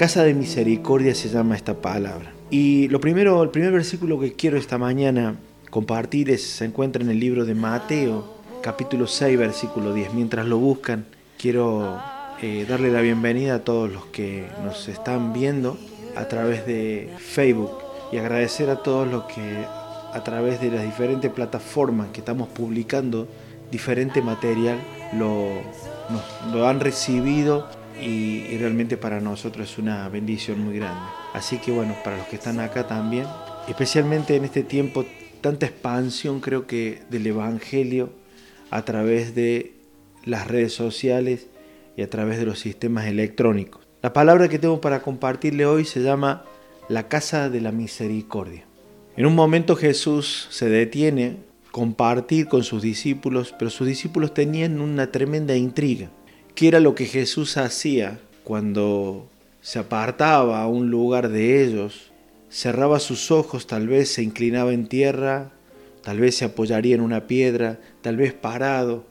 Casa de misericordia se llama esta palabra. Y lo primero, el primer versículo que quiero esta mañana compartir es, se encuentra en el libro de Mateo, capítulo 6, versículo 10. Mientras lo buscan, quiero eh, darle la bienvenida a todos los que nos están viendo a través de Facebook y agradecer a todos los que a través de las diferentes plataformas que estamos publicando diferente material lo, lo han recibido y, realmente para nosotros es una bendición muy grande. Así que bueno, para los que están acá también, especialmente en este tiempo, tanta expansión creo que del Evangelio a través de las redes sociales y a través de los sistemas electrónicos. La palabra que tengo para compartirle hoy se llama la casa de la misericordia. En un momento Jesús se detiene compartir con sus discípulos, pero sus discípulos tenían una tremenda intriga. ¿Qué era lo que Jesús hacía cuando se apartaba a un lugar de ellos? Cerraba sus ojos, tal vez se inclinaba en tierra, tal vez se apoyaría en una piedra, tal vez parado,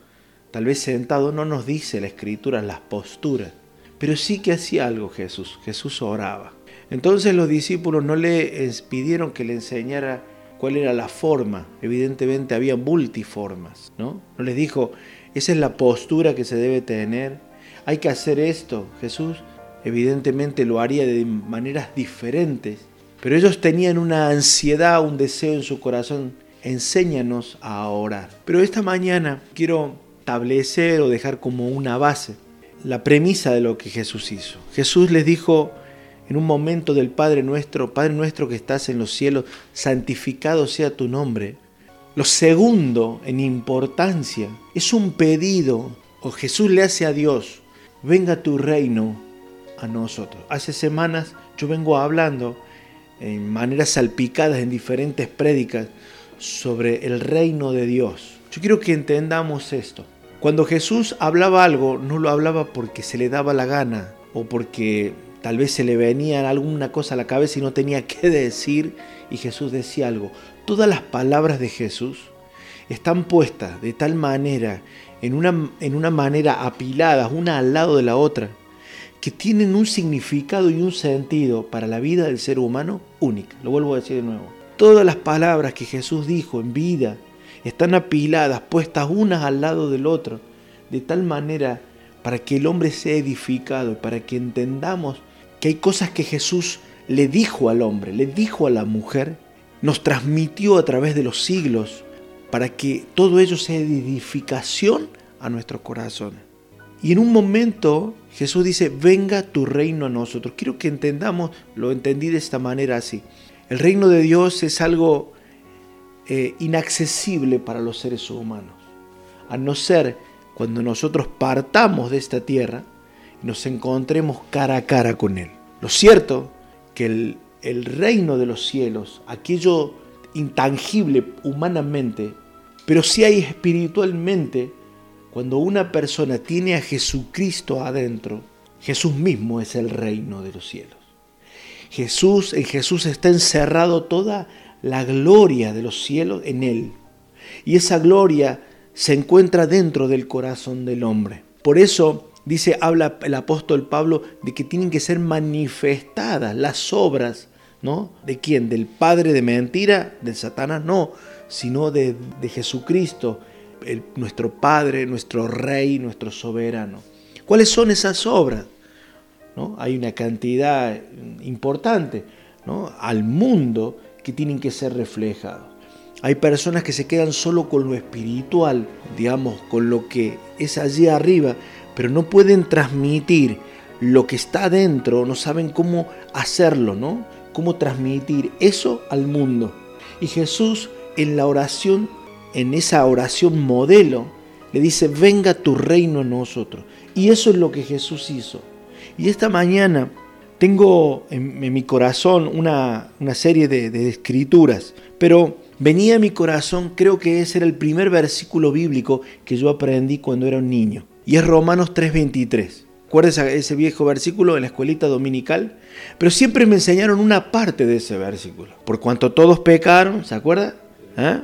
tal vez sentado. No nos dice la escritura las posturas, pero sí que hacía algo Jesús. Jesús oraba. Entonces los discípulos no le pidieron que le enseñara cuál era la forma. Evidentemente había multiformas, ¿no? No les dijo, esa es la postura que se debe tener. Hay que hacer esto. Jesús evidentemente lo haría de maneras diferentes, pero ellos tenían una ansiedad, un deseo en su corazón. Enséñanos a orar. Pero esta mañana quiero establecer o dejar como una base la premisa de lo que Jesús hizo. Jesús les dijo en un momento del Padre nuestro, Padre nuestro que estás en los cielos, santificado sea tu nombre. Lo segundo en importancia es un pedido, o Jesús le hace a Dios, venga tu reino a nosotros. Hace semanas yo vengo hablando en maneras salpicadas en diferentes prédicas sobre el reino de Dios. Yo quiero que entendamos esto. Cuando Jesús hablaba algo, no lo hablaba porque se le daba la gana o porque tal vez se le venía alguna cosa a la cabeza y no tenía qué decir y Jesús decía algo todas las palabras de Jesús están puestas de tal manera, en una, en una manera apiladas, una al lado de la otra, que tienen un significado y un sentido para la vida del ser humano única. Lo vuelvo a decir de nuevo. Todas las palabras que Jesús dijo en vida están apiladas, puestas unas al lado del otro, de tal manera para que el hombre sea edificado para que entendamos que hay cosas que Jesús le dijo al hombre, le dijo a la mujer, nos transmitió a través de los siglos para que todo ello sea edificación a nuestro corazón. Y en un momento Jesús dice, venga tu reino a nosotros. Quiero que entendamos, lo entendí de esta manera así. El reino de Dios es algo eh, inaccesible para los seres humanos, a no ser cuando nosotros partamos de esta tierra y nos encontremos cara a cara con Él. Lo cierto que el reino de los cielos, aquello intangible humanamente, pero si hay espiritualmente, cuando una persona tiene a Jesucristo adentro, Jesús mismo es el reino de los cielos. Jesús, en Jesús está encerrado toda la gloria de los cielos en él. Y esa gloria se encuentra dentro del corazón del hombre. Por eso dice, habla el apóstol Pablo de que tienen que ser manifestadas las obras, ¿no? ¿De quién? ¿Del padre de mentira? ¿Del Satanás? No, sino de, Jesucristo, nuestro Padre, nuestro Rey, nuestro soberano. ¿Cuáles son esas obras? ¿No? Hay una cantidad importante ¿no? al mundo que tienen que ser reflejados. Hay personas que se quedan solo con lo espiritual, digamos, con lo que es allí arriba, pero no pueden transmitir lo que está adentro, no saben cómo hacerlo, ¿no? Cómo transmitir eso al mundo. Y Jesús en la oración, en esa oración modelo, le dice, venga tu reino a nosotros. Y eso es lo que Jesús hizo. Y esta mañana tengo en, mi corazón una, serie de, de escrituras, pero venía a mi corazón, creo que ese era el primer versículo bíblico que yo aprendí cuando era un niño y es Romanos 3:23. ¿Recuerdas ese viejo versículo en la escuelita dominical? Pero siempre me enseñaron una parte de ese versículo. Por cuanto todos pecaron, ¿se acuerda? ¿Eh?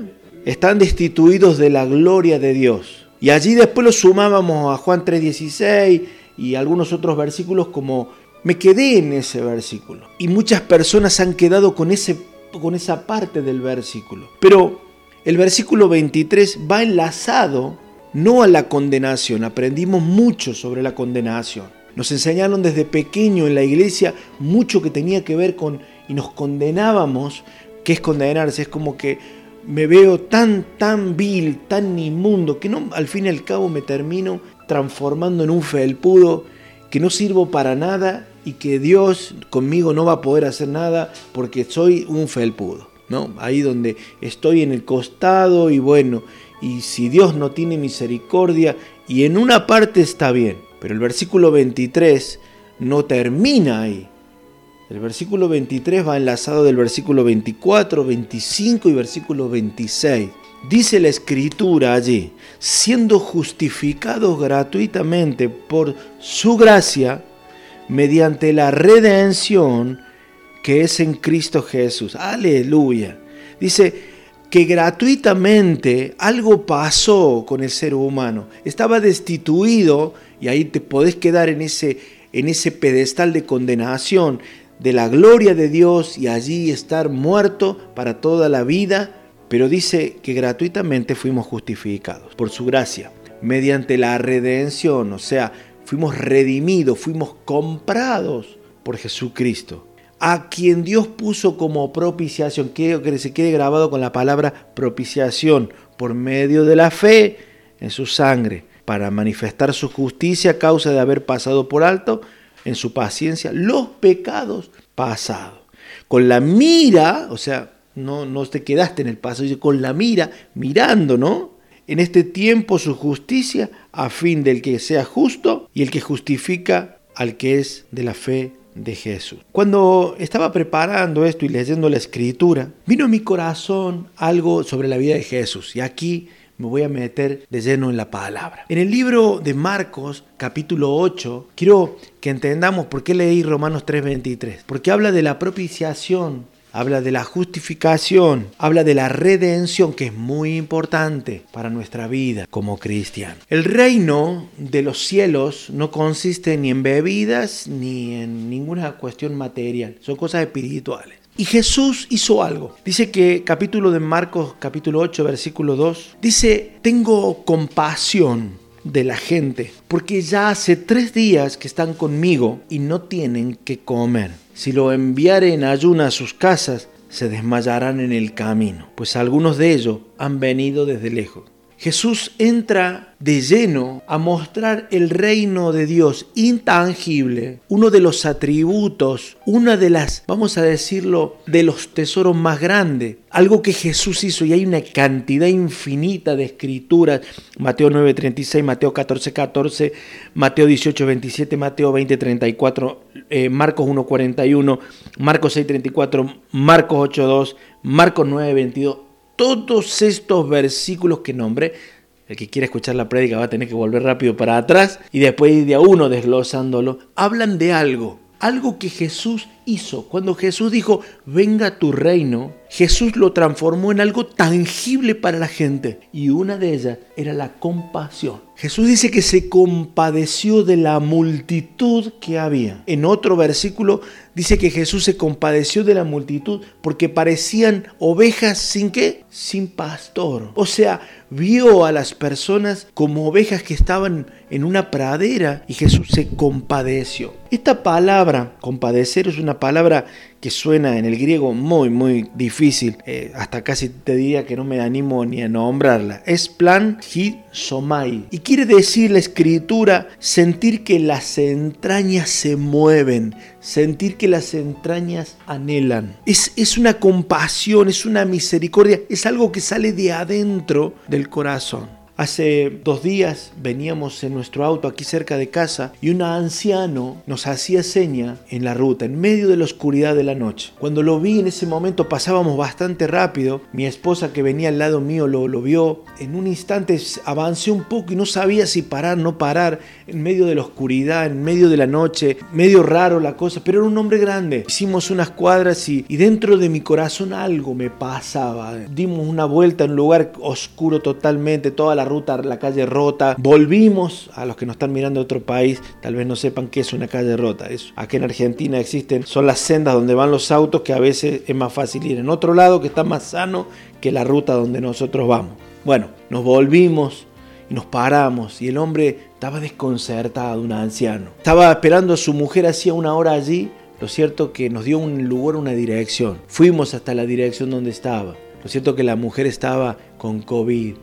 Están destituidos de la gloria de Dios. Y allí después lo sumábamos a Juan 3:16 y algunos otros versículos como me quedé en ese versículo. Y muchas personas han quedado con, ese, con esa parte del versículo. Pero el versículo 23 va enlazado no a la condenación. Aprendimos mucho sobre la condenación. Nos enseñaron desde pequeño en la iglesia mucho que tenía que ver con, y nos condenábamos, que es condenarse, es como que me veo tan, tan vil, tan inmundo, que no, al fin y al cabo me termino transformando en un felpudo, que no sirvo para nada y que Dios conmigo no va a poder hacer nada porque soy un felpudo, ¿no? Ahí donde estoy en el costado y bueno, y si Dios no tiene misericordia, y en una parte está bien, pero el versículo 23 no termina ahí. El versículo 23 va enlazado del versículo 24, 25 y versículo 26. Dice la escritura allí, siendo justificados gratuitamente por su gracia, mediante la redención que es en Cristo Jesús. Aleluya. Dice que gratuitamente algo pasó con el ser humano. Estaba destituido y ahí te podés quedar en ese, en ese pedestal de condenación de la gloria de Dios y allí estar muerto para toda la vida, pero dice que gratuitamente fuimos justificados por su gracia, mediante la redención, o sea, fuimos redimidos, fuimos comprados por Jesucristo, a quien Dios puso como propiciación, quiero que se quede grabado con la palabra propiciación, por medio de la fe en su sangre para manifestar su justicia a causa de haber pasado por alto en su paciencia los pecados pasados. Con la mira, o sea, no, no te quedaste en el pasado, con la mira, mirando, ¿no? En este tiempo su justicia a fin del que sea justo y el que justifica al que es de la fe de Jesús. Cuando estaba preparando esto y leyendo la escritura, vino a mi corazón algo sobre la vida de Jesús. Y aquí me voy a meter de lleno en la palabra. En el libro de Marcos, capítulo 8, quiero que entendamos por qué leí Romanos 3:23. Porque habla de la propiciación habla de la justificación, habla de la redención, que es muy importante para nuestra vida como cristiano. El reino de los cielos no consiste ni en bebidas ni en ninguna cuestión material, son cosas espirituales. Y Jesús hizo algo. Dice que capítulo de Marcos, capítulo 8, versículo 2, dice, tengo compasión de la gente, porque ya hace tres días que están conmigo y no tienen que comer. Si lo enviare en ayuna a sus casas, se desmayarán en el camino, pues algunos de ellos han venido desde lejos. Jesús entra de lleno a mostrar el reino de Dios intangible, uno de los atributos, una de las, vamos a decirlo, de los tesoros más grandes, algo que Jesús hizo y hay una cantidad infinita de escrituras, Mateo 9:36, Mateo 14:14, Mateo 18:27, Mateo 20:34, eh, Marcos 1:41, Marcos 6:34, Marcos 8:2, Marcos 9:22 todos estos versículos que nombré, el que quiera escuchar la prédica va a tener que volver rápido para atrás y después ir de a uno desglosándolo, hablan de algo, algo que Jesús hizo. Cuando Jesús dijo, venga tu reino, Jesús lo transformó en algo tangible para la gente y una de ellas era la compasión. Jesús dice que se compadeció de la multitud que había. En otro versículo dice que Jesús se compadeció de la multitud porque parecían ovejas sin qué? Sin pastor. O sea, vio a las personas como ovejas que estaban en una pradera y Jesús se compadeció. Esta palabra, compadecer, es una palabra que suena en el griego muy, muy difícil. Eh, hasta casi te diría que no me animo ni a nombrarla. Es plan somai. Y quiere decir la escritura sentir que las entrañas se mueven, sentir que las entrañas anhelan. Es, es una compasión, es una misericordia, es algo que sale de adentro del corazón. Hace dos días veníamos en nuestro auto aquí cerca de casa y un anciano nos hacía seña en la ruta, en medio de la oscuridad de la noche. Cuando lo vi en ese momento pasábamos bastante rápido, mi esposa que venía al lado mío lo, vio, en un instante avancé un poco y no sabía si parar, no parar, en medio de la oscuridad, en medio de la noche, medio raro la cosa, pero era un hombre grande. Hicimos unas cuadras y, y dentro de mi corazón algo me pasaba. Dimos una vuelta en un lugar oscuro totalmente, toda la ruta, la calle rota. Volvimos, a los que nos están mirando de otro país, tal vez no sepan qué es una calle rota. Es, aquí en Argentina existen, son las sendas donde van los autos que a veces es más fácil ir en otro lado que está más sano que la ruta donde nosotros vamos. Bueno, nos volvimos y nos paramos y el hombre estaba desconcertado, un anciano. Estaba esperando a su mujer hacía una hora allí. Lo cierto que nos dio un lugar, una dirección. Fuimos hasta la dirección donde estaba. Lo cierto que la mujer estaba con COVID.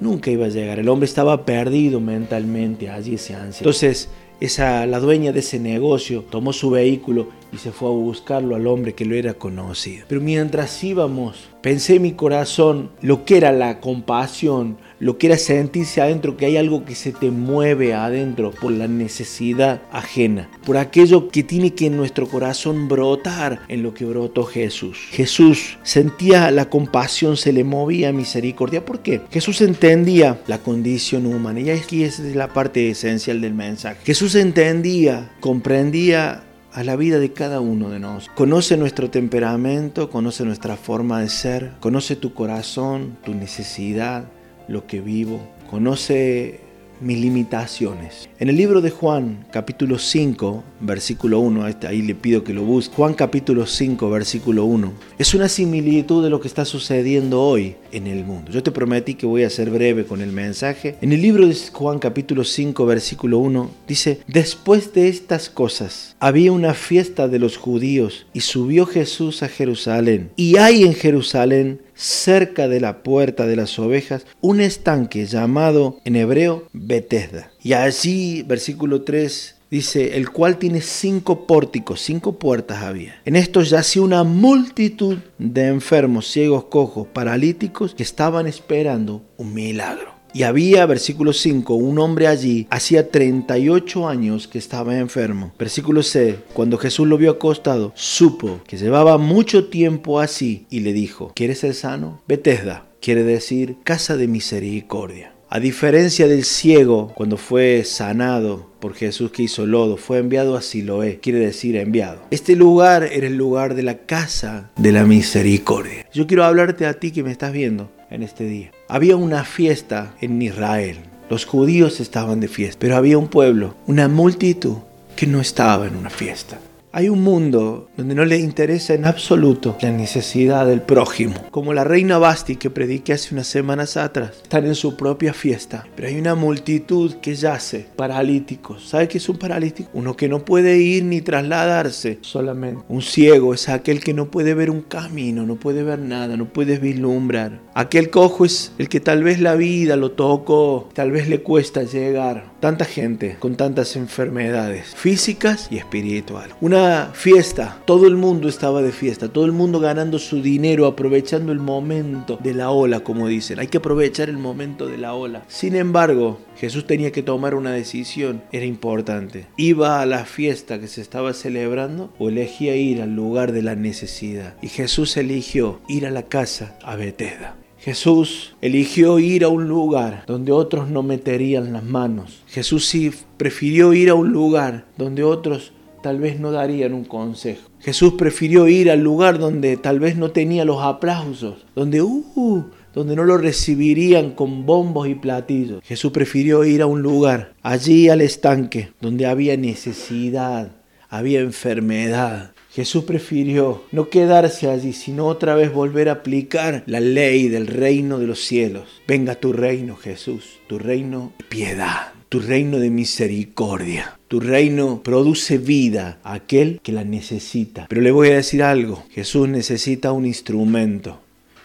Nunca iba a llegar. El hombre estaba perdido mentalmente allí ese anciano. Entonces, esa, la dueña de ese negocio tomó su vehículo y se fue a buscarlo al hombre que lo era conocido. Pero mientras íbamos, pensé en mi corazón lo que era la compasión, lo que era sentirse adentro, que hay algo que se te mueve adentro por la necesidad ajena, por aquello que tiene que en nuestro corazón brotar en lo que brotó Jesús. Jesús sentía la compasión, se le movía misericordia. ¿Por qué? Jesús entendía la condición humana y aquí es la parte esencial del mensaje. Jesús entendía, comprendía a la vida de cada uno de nosotros. Conoce nuestro temperamento, conoce nuestra forma de ser, conoce tu corazón, tu necesidad, lo que vivo, conoce mis limitaciones. En el libro de Juan, capítulo 5, versículo 1, ahí le pido que lo busque. Juan capítulo 5, versículo 1. Es una similitud de lo que está sucediendo hoy en el mundo. Yo te prometí que voy a ser breve con el mensaje. En el libro de Juan capítulo 5, versículo 1, dice, después de estas cosas, había una fiesta de los judíos y subió Jesús a Jerusalén. Y hay en Jerusalén cerca de la puerta de las ovejas un estanque llamado en hebreo Betesda. Y allí, versículo 3, dice, el cual tiene cinco pórticos, cinco puertas había. En estos yacía una multitud de enfermos, ciegos, cojos, paralíticos que estaban esperando un milagro. Y había, versículo 5, un hombre allí, hacía 38 años que estaba enfermo. Versículo 6, cuando Jesús lo vio acostado, supo que llevaba mucho tiempo así y le dijo, ¿quieres ser sano? Betesda, quiere decir casa de misericordia. A diferencia del ciego, cuando fue sanado por Jesús que hizo lodo, fue enviado a Siloé, quiere decir enviado. Este lugar era el lugar de la casa de la misericordia. Yo quiero hablarte a ti que me estás viendo en este día. Había una fiesta en Israel. Los judíos estaban de fiesta, pero había un pueblo, una multitud que no estaba en una fiesta. Hay un mundo donde no le interesa en absoluto la necesidad del prójimo. Como la reina Basti que prediqué hace unas semanas atrás. Están en su propia fiesta. Pero hay una multitud que yace, paralíticos. ¿Sabe qué es un paralítico? Uno que no puede ir ni trasladarse solamente. Un ciego es aquel que no puede ver un camino, no puede ver nada, no puede vislumbrar. Aquel cojo es el que tal vez la vida lo tocó, tal vez le cuesta llegar. Tanta gente con tantas enfermedades físicas y espirituales. Una fiesta, todo el mundo estaba de fiesta, todo el mundo ganando su dinero, aprovechando el momento de la ola, como dicen. Hay que aprovechar el momento de la ola. Sin embargo, Jesús tenía que tomar una decisión, era importante. ¿Iba a la fiesta que se estaba celebrando o elegía ir al lugar de la necesidad? Y Jesús eligió ir a la casa a Betesda. Jesús eligió ir a un lugar donde otros no meterían las manos. Jesús sí prefirió ir a un lugar donde otros tal vez no darían un consejo. Jesús prefirió ir al lugar donde tal vez no tenía los aplausos, donde uh, donde no lo recibirían con bombos y platillos. Jesús prefirió ir a un lugar, allí al estanque, donde había necesidad, había enfermedad, Jesús prefirió no quedarse allí, sino otra vez volver a aplicar la ley del reino de los cielos. Venga tu reino, Jesús, tu reino de piedad, tu reino de misericordia. Tu reino produce vida a aquel que la necesita. Pero le voy a decir algo, Jesús necesita un instrumento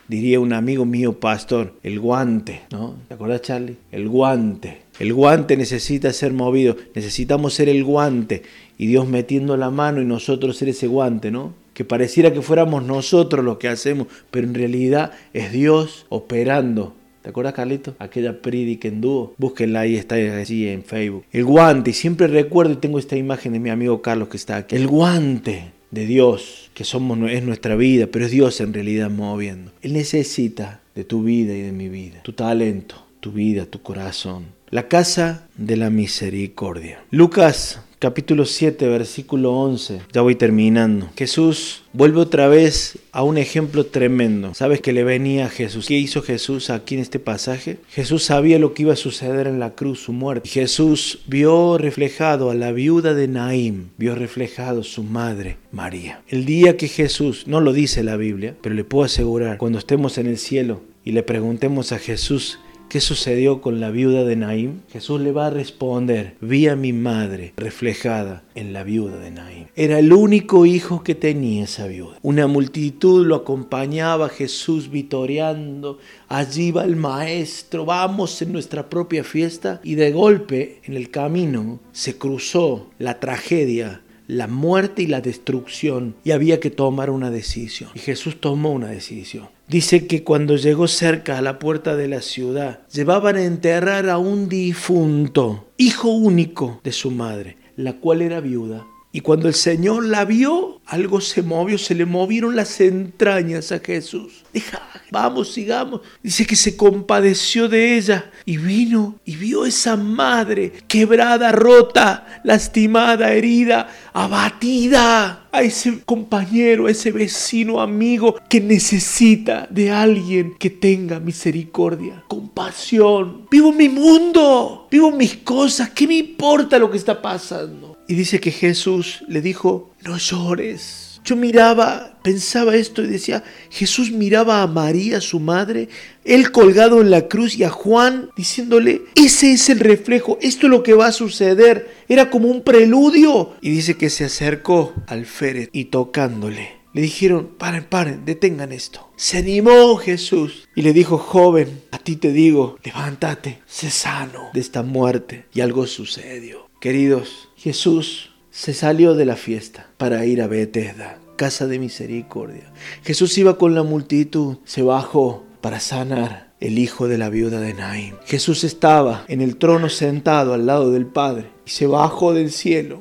diría un amigo mío pastor, el guante, ¿no? ¿Te acuerdas Charlie? El guante. El guante necesita ser movido, necesitamos ser el guante y Dios metiendo la mano y nosotros ser ese guante, ¿no? Que pareciera que fuéramos nosotros los que hacemos, pero en realidad es Dios operando. ¿Te acuerdas, Carlito? Aquella prédica en dúo. Búsquenla ahí, está allí en Facebook. El guante, y siempre recuerdo y tengo esta imagen de mi amigo Carlos que está aquí. El guante de Dios, que somos, es nuestra vida, pero es Dios en realidad moviendo. Él necesita de tu vida y de mi vida, tu talento, tu vida, tu corazón. La casa de la misericordia. Lucas capítulo 7, versículo 11. Ya voy terminando. Jesús vuelve otra vez a un ejemplo tremendo. ¿Sabes que le venía a Jesús? ¿Qué hizo Jesús aquí en este pasaje? Jesús sabía lo que iba a suceder en la cruz, su muerte. Jesús vio reflejado a la viuda de Naim, vio reflejado su madre, María. El día que Jesús, no lo dice la Biblia, pero le puedo asegurar, cuando estemos en el cielo y le preguntemos a Jesús, ¿Qué sucedió con la viuda de Naim? Jesús le va a responder, vi a mi madre reflejada en la viuda de Naim. Era el único hijo que tenía esa viuda. Una multitud lo acompañaba, Jesús vitoreando, allí va el maestro, vamos en nuestra propia fiesta y de golpe en el camino se cruzó la tragedia la muerte y la destrucción y había que tomar una decisión. Y Jesús tomó una decisión. Dice que cuando llegó cerca a la puerta de la ciudad, llevaban a enterrar a un difunto, hijo único de su madre, la cual era viuda. Y cuando el Señor la vio, algo se movió, se le movieron las entrañas a Jesús. Deja, vamos, sigamos. Dice que se compadeció de ella y vino y vio esa madre quebrada, rota, lastimada, herida, abatida. A ese compañero, a ese vecino, amigo que necesita de alguien que tenga misericordia, compasión. Vivo mi mundo, vivo mis cosas. ¿Qué me importa lo que está pasando? Y dice que Jesús le dijo, no llores. Yo miraba, pensaba esto y decía, Jesús miraba a María, su madre, él colgado en la cruz y a Juan diciéndole, ese es el reflejo, esto es lo que va a suceder. Era como un preludio. Y dice que se acercó al féretro y tocándole. Le dijeron, paren, paren, detengan esto. Se animó Jesús y le dijo, joven, a ti te digo, levántate, sé sano de esta muerte. Y algo sucedió. Queridos, Jesús se salió de la fiesta para ir a Bethesda, casa de misericordia. Jesús iba con la multitud, se bajó para sanar el hijo de la viuda de Naim. Jesús estaba en el trono sentado al lado del Padre y se bajó del cielo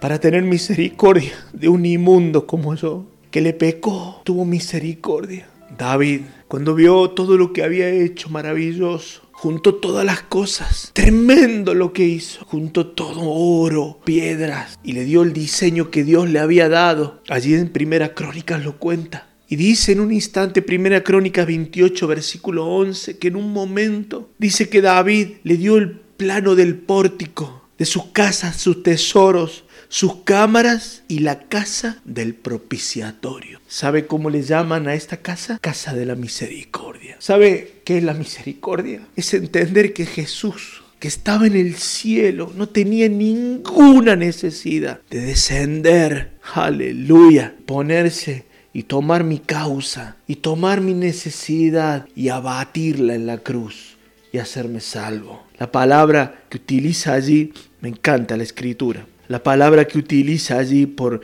para tener misericordia de un inmundo como yo, que le pecó, tuvo misericordia. David, cuando vio todo lo que había hecho maravilloso, juntó todas las cosas. Tremendo lo que hizo. Juntó todo oro, piedras y le dio el diseño que Dios le había dado. Allí en Primera Crónicas lo cuenta. Y dice en un instante, Primera Crónica 28, versículo 11, que en un momento dice que David le dio el plano del pórtico, de sus casas, sus tesoros, sus cámaras y la casa del propiciatorio. ¿Sabe cómo le llaman a esta casa? Casa de la misericordia. ¿Sabe qué es la misericordia? Es entender que Jesús que estaba en el cielo, no tenía ninguna necesidad de descender, aleluya, ponerse y tomar mi causa y tomar mi necesidad y abatirla en la cruz y hacerme salvo. La palabra que utiliza allí, me encanta la escritura, la palabra que utiliza allí por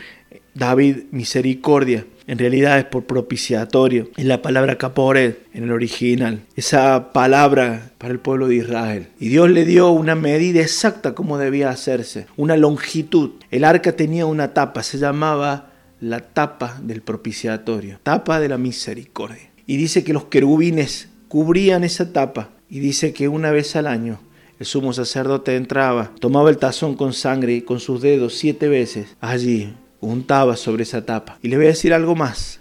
David, misericordia, en realidad es por propiciatorio. Es la palabra caporet en el original. Esa palabra para el pueblo de Israel. Y Dios le dio una medida exacta como debía hacerse. Una longitud. El arca tenía una tapa. Se llamaba la tapa del propiciatorio. Tapa de la misericordia. Y dice que los querubines cubrían esa tapa. Y dice que una vez al año el sumo sacerdote entraba, tomaba el tazón con sangre con sus dedos siete veces allí untaba sobre esa tapa. Y le voy a decir algo más.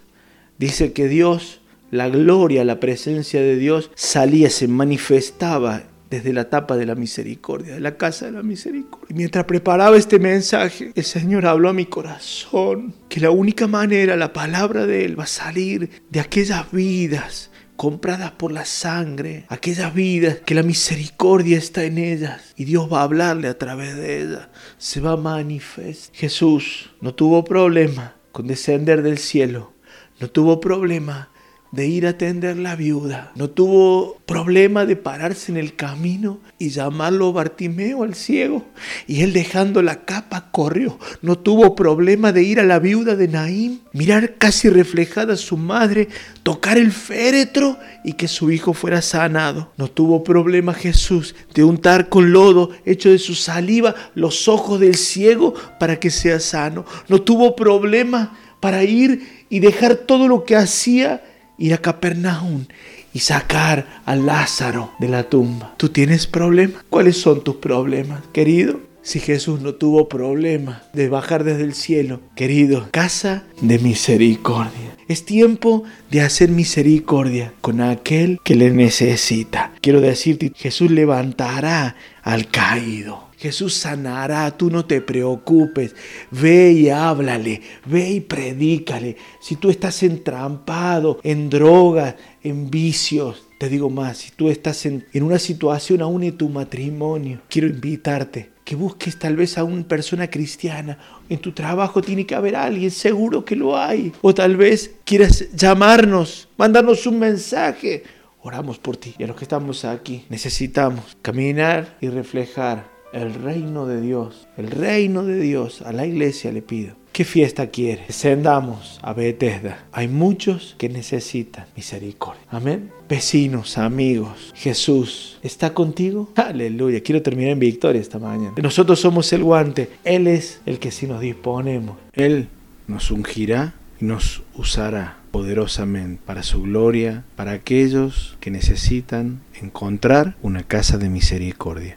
Dice que Dios, la gloria, la presencia de Dios salía, se manifestaba desde la tapa de la misericordia, de la casa de la misericordia. Y mientras preparaba este mensaje, el Señor habló a mi corazón que la única manera, la palabra de Él va a salir de aquellas vidas compradas por la sangre, aquellas vidas que la misericordia está en ellas y Dios va a hablarle a través de ellas, se va a manifestar. Jesús no tuvo problema con descender del cielo, no tuvo problema de ir a atender la viuda. No tuvo problema de pararse en el camino y llamarlo Bartimeo al ciego. Y él dejando la capa corrió. No tuvo problema de ir a la viuda de Naín, mirar casi reflejada a su madre, tocar el féretro y que su hijo fuera sanado. No tuvo problema Jesús de untar con lodo hecho de su saliva los ojos del ciego para que sea sano. No tuvo problema para ir y dejar todo lo que hacía ir a Capernaum y sacar a Lázaro de la tumba. ¿Tú tienes problemas? ¿Cuáles son tus problemas, querido? si Jesús no tuvo problema de bajar desde el cielo. Querido, casa de misericordia. Es tiempo de hacer misericordia con aquel que le necesita. Quiero decirte, Jesús levantará al caído. Jesús sanará, tú no te preocupes. Ve y háblale, ve y predícale. Si tú estás entrampado en drogas, en vicios, te digo más, si tú estás en, en una situación aún en tu matrimonio, quiero invitarte que busques tal vez a una persona cristiana. En tu trabajo tiene que haber alguien, seguro que lo hay. O tal vez quieras llamarnos, mandarnos un mensaje. Oramos por ti y a los que estamos aquí necesitamos caminar y reflejar el reino de Dios. El reino de Dios a la iglesia le pido ¿Qué fiesta quiere? Descendamos a Bethesda. Hay muchos que necesitan misericordia. Amén. Vecinos, amigos, Jesús está contigo. Aleluya. Quiero terminar en victoria esta mañana. Nosotros somos el guante. Él es el que si nos disponemos. Él nos ungirá y nos usará poderosamente para su gloria, para aquellos que necesitan encontrar una casa de misericordia.